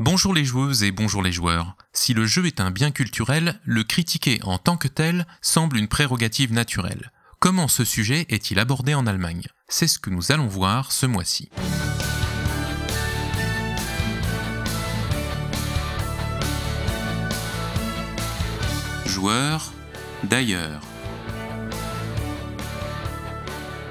Bonjour les joueuses et bonjour les joueurs. Si le jeu est un bien culturel, le critiquer en tant que tel semble une prérogative naturelle. Comment ce sujet est-il abordé en Allemagne? C'est ce que nous allons voir ce mois-ci. Joueurs d'ailleurs.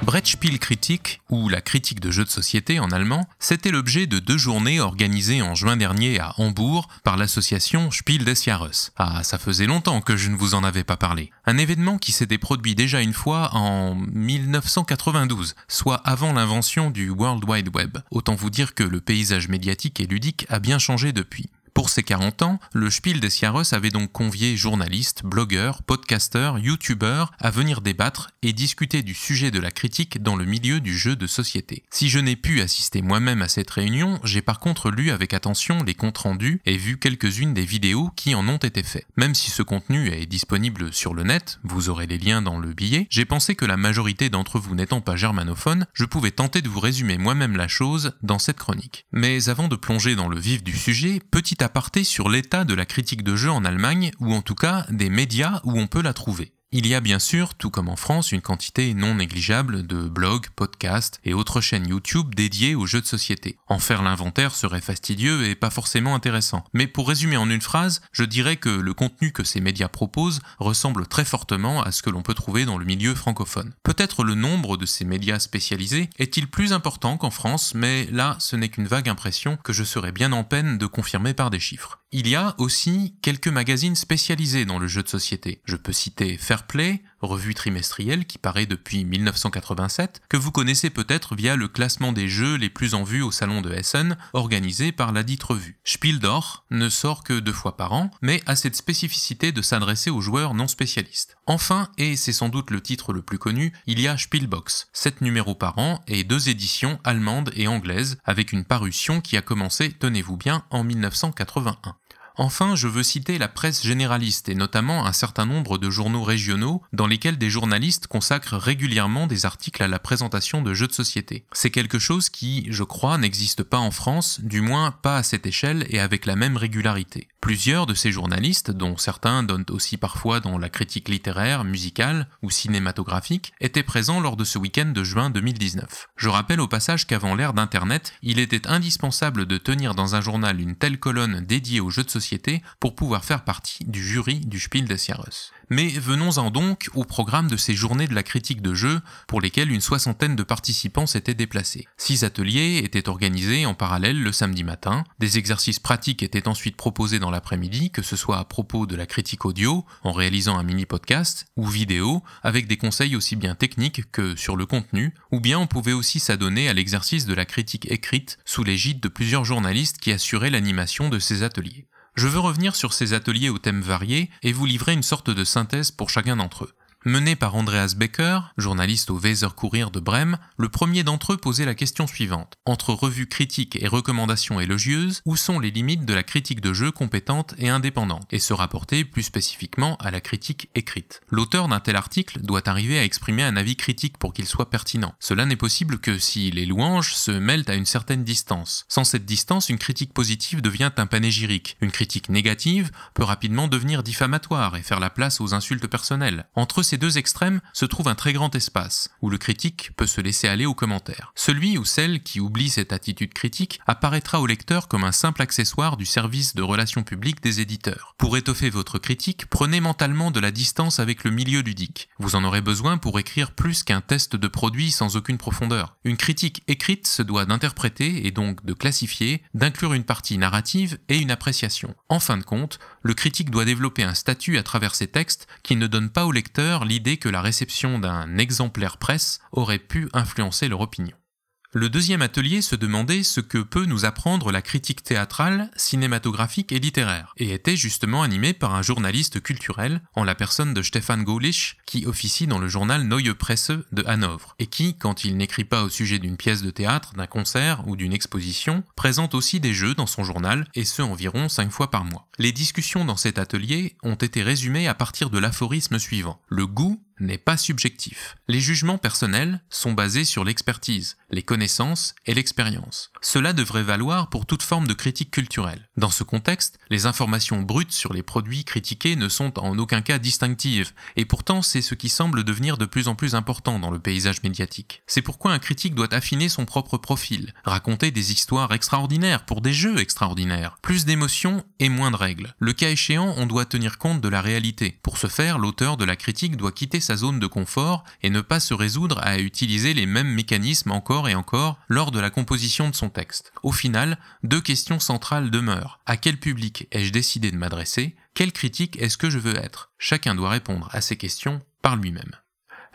Brettspielkritik, ou la critique de jeux de société en allemand, c'était l'objet de deux journées organisées en juin dernier à Hambourg par l'association Spiel des Jahres. Ah, ça faisait longtemps que je ne vous en avais pas parlé. Un événement qui s'était produit déjà une fois en 1992, soit avant l'invention du World Wide Web. Autant vous dire que le paysage médiatique et ludique a bien changé depuis. Pour ses 40 ans, le Spiel des Jahres avait donc convié journalistes, blogueurs, podcasteurs, youtubeurs à venir débattre et discuter du sujet de la critique dans le milieu du jeu de société. Si je n'ai pu assister moi-même à cette réunion, j'ai par contre lu avec attention les comptes rendus et vu quelques-unes des vidéos qui en ont été faites. Même si ce contenu est disponible sur le net, vous aurez les liens dans le billet, j'ai pensé que la majorité d'entre vous n'étant pas germanophones, je pouvais tenter de vous résumer moi-même la chose dans cette chronique. Mais avant de plonger dans le vif du sujet, petit aparté sur l'état de la critique de jeu en Allemagne, ou en tout cas des médias où on peut la trouver. Il y a bien sûr, tout comme en France, une quantité non négligeable de blogs, podcasts et autres chaînes YouTube dédiées aux jeux de société. En faire l'inventaire serait fastidieux et pas forcément intéressant. Mais pour résumer en une phrase, je dirais que le contenu que ces médias proposent ressemble très fortement à ce que l'on peut trouver dans le milieu francophone. Peut-être le nombre de ces médias spécialisés est-il plus important qu'en France, mais là ce n'est qu'une vague impression que je serais bien en peine de confirmer par des chiffres. Il y a aussi quelques magazines spécialisés dans le jeu de société. Je peux citer Fairplay, revue trimestrielle qui paraît depuis 1987, que vous connaissez peut-être via le classement des jeux les plus en vue au salon de Essen, organisé par la dite revue. Spieldor ne sort que deux fois par an, mais a cette spécificité de s'adresser aux joueurs non spécialistes. Enfin, et c'est sans doute le titre le plus connu, il y a Spielbox, 7 numéros par an et deux éditions allemandes et anglaises, avec une parution qui a commencé, tenez-vous bien, en 1981. Enfin, je veux citer la presse généraliste et notamment un certain nombre de journaux régionaux dans lesquels des journalistes consacrent régulièrement des articles à la présentation de jeux de société. C'est quelque chose qui, je crois, n'existe pas en France, du moins pas à cette échelle et avec la même régularité. Plusieurs de ces journalistes, dont certains donnent aussi parfois dans la critique littéraire, musicale ou cinématographique, étaient présents lors de ce week-end de juin 2019. Je rappelle au passage qu'avant l'ère d'Internet, il était indispensable de tenir dans un journal une telle colonne dédiée aux jeux de société pour pouvoir faire partie du jury du Spiel des Jahres. Mais venons-en donc au programme de ces journées de la critique de jeu pour lesquelles une soixantaine de participants s'étaient déplacés. Six ateliers étaient organisés en parallèle le samedi matin, des exercices pratiques étaient ensuite proposés dans l'après-midi, que ce soit à propos de la critique audio, en réalisant un mini-podcast, ou vidéo, avec des conseils aussi bien techniques que sur le contenu, ou bien on pouvait aussi s'adonner à l'exercice de la critique écrite sous l'égide de plusieurs journalistes qui assuraient l'animation de ces ateliers. Je veux revenir sur ces ateliers aux thèmes variés et vous livrer une sorte de synthèse pour chacun d'entre eux. Mené par Andreas Becker, journaliste au Weser Kurier de Brême, le premier d'entre eux posait la question suivante. Entre revues critiques et recommandations élogieuses, où sont les limites de la critique de jeu compétente et indépendante, et se rapporter plus spécifiquement à la critique écrite? L'auteur d'un tel article doit arriver à exprimer un avis critique pour qu'il soit pertinent. Cela n'est possible que si les louanges se mêlent à une certaine distance. Sans cette distance, une critique positive devient un panégyrique. Une critique négative peut rapidement devenir diffamatoire et faire la place aux insultes personnelles. Entre deux extrêmes se trouve un très grand espace, où le critique peut se laisser aller aux commentaires. Celui ou celle qui oublie cette attitude critique apparaîtra au lecteur comme un simple accessoire du service de relations publiques des éditeurs. Pour étoffer votre critique, prenez mentalement de la distance avec le milieu ludique. Vous en aurez besoin pour écrire plus qu'un test de produit sans aucune profondeur. Une critique écrite se doit d'interpréter et donc de classifier, d'inclure une partie narrative et une appréciation. En fin de compte, le critique doit développer un statut à travers ses textes qui ne donne pas au lecteur l'idée que la réception d'un exemplaire presse aurait pu influencer leur opinion. Le deuxième atelier se demandait ce que peut nous apprendre la critique théâtrale, cinématographique et littéraire, et était justement animé par un journaliste culturel, en la personne de Stefan Gaulisch, qui officie dans le journal Neue Presse de Hanovre, et qui, quand il n'écrit pas au sujet d'une pièce de théâtre, d'un concert ou d'une exposition, présente aussi des jeux dans son journal, et ce environ cinq fois par mois. Les discussions dans cet atelier ont été résumées à partir de l'aphorisme suivant. Le goût n'est pas subjectif. Les jugements personnels sont basés sur l'expertise, les connaissances et l'expérience. Cela devrait valoir pour toute forme de critique culturelle. Dans ce contexte, les informations brutes sur les produits critiqués ne sont en aucun cas distinctives, et pourtant c'est ce qui semble devenir de plus en plus important dans le paysage médiatique. C'est pourquoi un critique doit affiner son propre profil, raconter des histoires extraordinaires pour des jeux extraordinaires, plus d'émotions et moins de règles. Le cas échéant, on doit tenir compte de la réalité. Pour ce faire, l'auteur de la critique doit quitter sa zone de confort et ne pas se résoudre à utiliser les mêmes mécanismes encore et encore lors de la composition de son texte. Au final, deux questions centrales demeurent. À quel public ai-je décidé de m'adresser? Quelle critique est-ce que je veux être? Chacun doit répondre à ces questions par lui-même.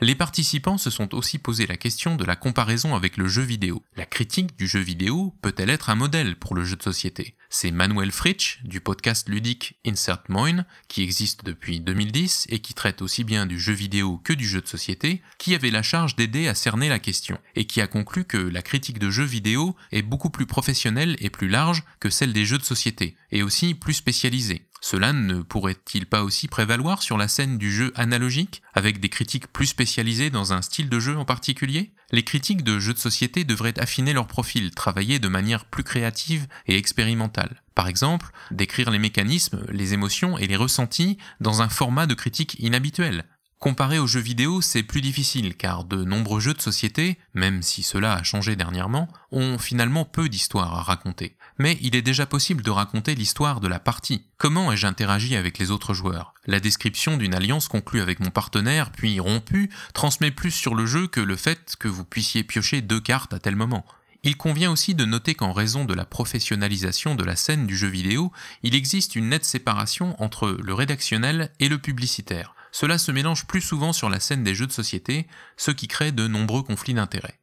Les participants se sont aussi posé la question de la comparaison avec le jeu vidéo. La critique du jeu vidéo peut-elle être un modèle pour le jeu de société? C'est Manuel Fritsch du podcast ludique Insert Moin, qui existe depuis 2010 et qui traite aussi bien du jeu vidéo que du jeu de société, qui avait la charge d'aider à cerner la question et qui a conclu que la critique de jeux vidéo est beaucoup plus professionnelle et plus large que celle des jeux de société, et aussi plus spécialisée. Cela ne pourrait-il pas aussi prévaloir sur la scène du jeu analogique, avec des critiques plus spécialisées dans un style de jeu en particulier? Les critiques de jeux de société devraient affiner leur profil, travailler de manière plus créative et expérimentale. Par exemple, décrire les mécanismes, les émotions et les ressentis dans un format de critique inhabituel, Comparé aux jeux vidéo, c'est plus difficile car de nombreux jeux de société, même si cela a changé dernièrement, ont finalement peu d'histoires à raconter. Mais il est déjà possible de raconter l'histoire de la partie. Comment ai-je interagi avec les autres joueurs? La description d'une alliance conclue avec mon partenaire puis rompue transmet plus sur le jeu que le fait que vous puissiez piocher deux cartes à tel moment. Il convient aussi de noter qu'en raison de la professionnalisation de la scène du jeu vidéo, il existe une nette séparation entre le rédactionnel et le publicitaire cela se mélange plus souvent sur la scène des jeux de société, ce qui crée de nombreux conflits d'intérêts.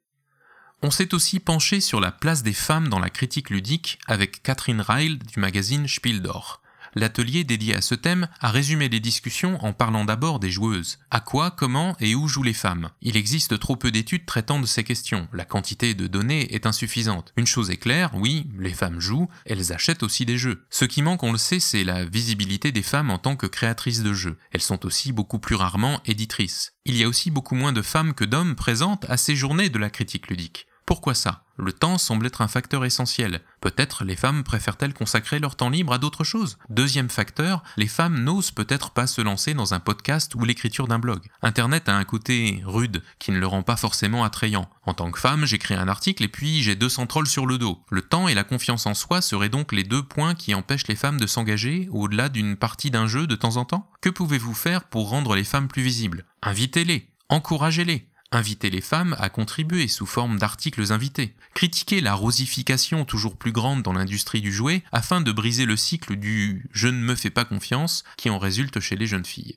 On s'est aussi penché sur la place des femmes dans la critique ludique avec Catherine Reil du magazine Spiel d'Or l'atelier dédié à ce thème a résumé les discussions en parlant d'abord des joueuses. À quoi, comment et où jouent les femmes? Il existe trop peu d'études traitant de ces questions. La quantité de données est insuffisante. Une chose est claire, oui, les femmes jouent, elles achètent aussi des jeux. Ce qui manque, on le sait, c'est la visibilité des femmes en tant que créatrices de jeux. Elles sont aussi beaucoup plus rarement éditrices. Il y a aussi beaucoup moins de femmes que d'hommes présentes à ces journées de la critique ludique. Pourquoi ça? Le temps semble être un facteur essentiel. Peut-être les femmes préfèrent-elles consacrer leur temps libre à d'autres choses? Deuxième facteur, les femmes n'osent peut-être pas se lancer dans un podcast ou l'écriture d'un blog. Internet a un côté rude qui ne le rend pas forcément attrayant. En tant que femme, j'écris un article et puis j'ai 200 trolls sur le dos. Le temps et la confiance en soi seraient donc les deux points qui empêchent les femmes de s'engager au-delà d'une partie d'un jeu de temps en temps? Que pouvez-vous faire pour rendre les femmes plus visibles? Invitez-les, encouragez-les, Inviter les femmes à contribuer sous forme d'articles invités. Critiquer la rosification toujours plus grande dans l'industrie du jouet afin de briser le cycle du je ne me fais pas confiance qui en résulte chez les jeunes filles.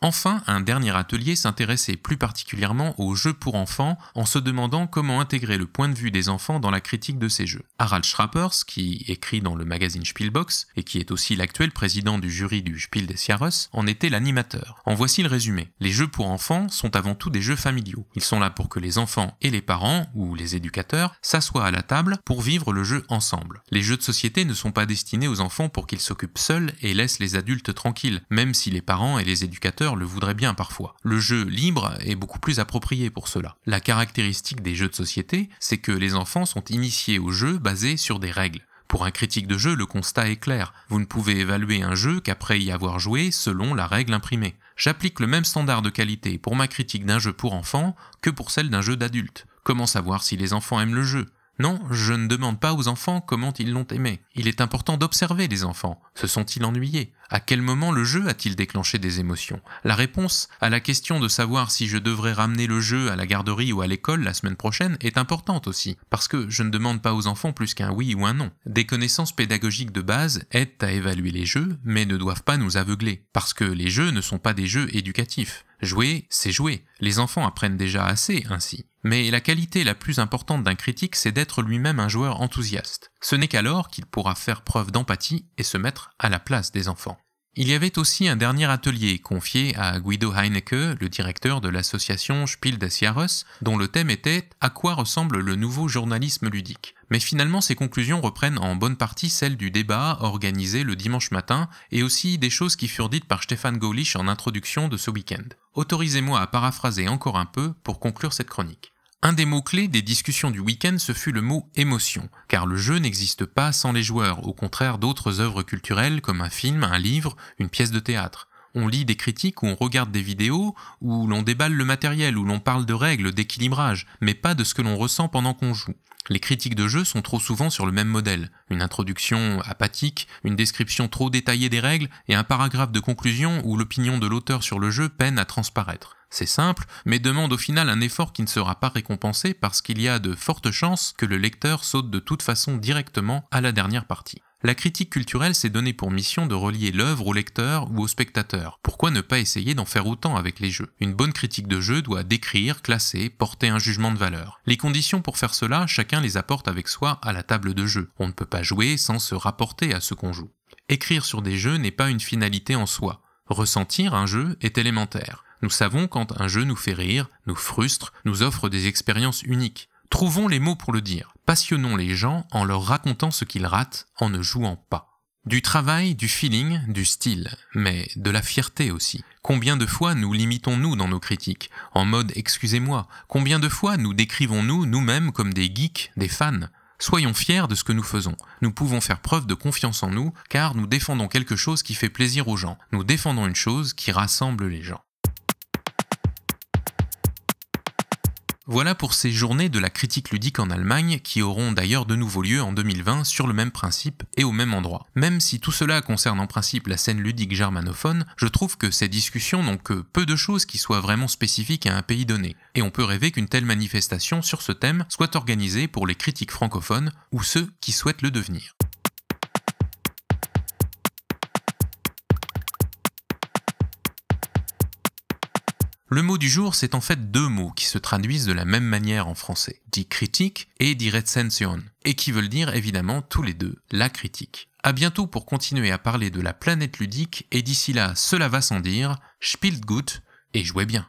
Enfin, un dernier atelier s'intéressait plus particulièrement aux jeux pour enfants en se demandant comment intégrer le point de vue des enfants dans la critique de ces jeux. Harald Schrappers, qui écrit dans le magazine Spielbox et qui est aussi l'actuel président du jury du Spiel des Jahres, en était l'animateur. En voici le résumé. Les jeux pour enfants sont avant tout des jeux familiaux. Ils sont là pour que les enfants et les parents, ou les éducateurs, s'assoient à la table pour vivre le jeu ensemble. Les jeux de société ne sont pas destinés aux enfants pour qu'ils s'occupent seuls et laissent les adultes tranquilles, même si les parents et les éducateurs le voudrait bien parfois. Le jeu libre est beaucoup plus approprié pour cela. La caractéristique des jeux de société, c'est que les enfants sont initiés au jeu basé sur des règles. Pour un critique de jeu, le constat est clair. Vous ne pouvez évaluer un jeu qu'après y avoir joué selon la règle imprimée. J'applique le même standard de qualité pour ma critique d'un jeu pour enfants que pour celle d'un jeu d'adulte. Comment savoir si les enfants aiment le jeu? Non, je ne demande pas aux enfants comment ils l'ont aimé. Il est important d'observer les enfants. Se sont-ils ennuyés? À quel moment le jeu a-t-il déclenché des émotions? La réponse à la question de savoir si je devrais ramener le jeu à la garderie ou à l'école la semaine prochaine est importante aussi, parce que je ne demande pas aux enfants plus qu'un oui ou un non. Des connaissances pédagogiques de base aident à évaluer les jeux, mais ne doivent pas nous aveugler, parce que les jeux ne sont pas des jeux éducatifs. Jouer, c'est jouer. Les enfants apprennent déjà assez ainsi. Mais la qualité la plus importante d'un critique, c'est d'être lui-même un joueur enthousiaste. Ce n'est qu'alors qu'il pourra faire preuve d'empathie et se mettre à la place des enfants. Il y avait aussi un dernier atelier confié à Guido Heinecke, le directeur de l'association Spiel des Jahres, dont le thème était À quoi ressemble le nouveau journalisme ludique? Mais finalement, ces conclusions reprennent en bonne partie celles du débat organisé le dimanche matin et aussi des choses qui furent dites par Stéphane Gaulich en introduction de ce week-end. Autorisez-moi à paraphraser encore un peu pour conclure cette chronique. Un des mots-clés des discussions du week-end, ce fut le mot émotion, car le jeu n'existe pas sans les joueurs, au contraire d'autres œuvres culturelles comme un film, un livre, une pièce de théâtre. On lit des critiques ou on regarde des vidéos, où l'on déballe le matériel, où l'on parle de règles, d'équilibrage, mais pas de ce que l'on ressent pendant qu'on joue. Les critiques de jeu sont trop souvent sur le même modèle, une introduction apathique, une description trop détaillée des règles et un paragraphe de conclusion où l'opinion de l'auteur sur le jeu peine à transparaître. C'est simple, mais demande au final un effort qui ne sera pas récompensé parce qu'il y a de fortes chances que le lecteur saute de toute façon directement à la dernière partie. La critique culturelle s'est donnée pour mission de relier l'œuvre au lecteur ou au spectateur. Pourquoi ne pas essayer d'en faire autant avec les jeux? Une bonne critique de jeu doit décrire, classer, porter un jugement de valeur. Les conditions pour faire cela, chacun les apporte avec soi à la table de jeu. On ne peut pas jouer sans se rapporter à ce qu'on joue. Écrire sur des jeux n'est pas une finalité en soi. Ressentir un jeu est élémentaire. Nous savons quand un jeu nous fait rire, nous frustre, nous offre des expériences uniques. Trouvons les mots pour le dire. Passionnons les gens en leur racontant ce qu'ils ratent en ne jouant pas. Du travail, du feeling, du style, mais de la fierté aussi. Combien de fois nous limitons-nous dans nos critiques, en mode excusez-moi Combien de fois nous décrivons-nous nous-mêmes comme des geeks, des fans? Soyons fiers de ce que nous faisons. Nous pouvons faire preuve de confiance en nous, car nous défendons quelque chose qui fait plaisir aux gens. Nous défendons une chose qui rassemble les gens. Voilà pour ces journées de la critique ludique en Allemagne qui auront d'ailleurs de nouveau lieu en 2020 sur le même principe et au même endroit. Même si tout cela concerne en principe la scène ludique germanophone, je trouve que ces discussions n'ont que peu de choses qui soient vraiment spécifiques à un pays donné. Et on peut rêver qu'une telle manifestation sur ce thème soit organisée pour les critiques francophones ou ceux qui souhaitent le devenir. Le mot du jour, c'est en fait deux mots qui se traduisent de la même manière en français, dit critique et dit recension, et qui veulent dire évidemment tous les deux la critique. A bientôt pour continuer à parler de la planète ludique, et d'ici là, cela va sans dire, spielt gut et jouez bien.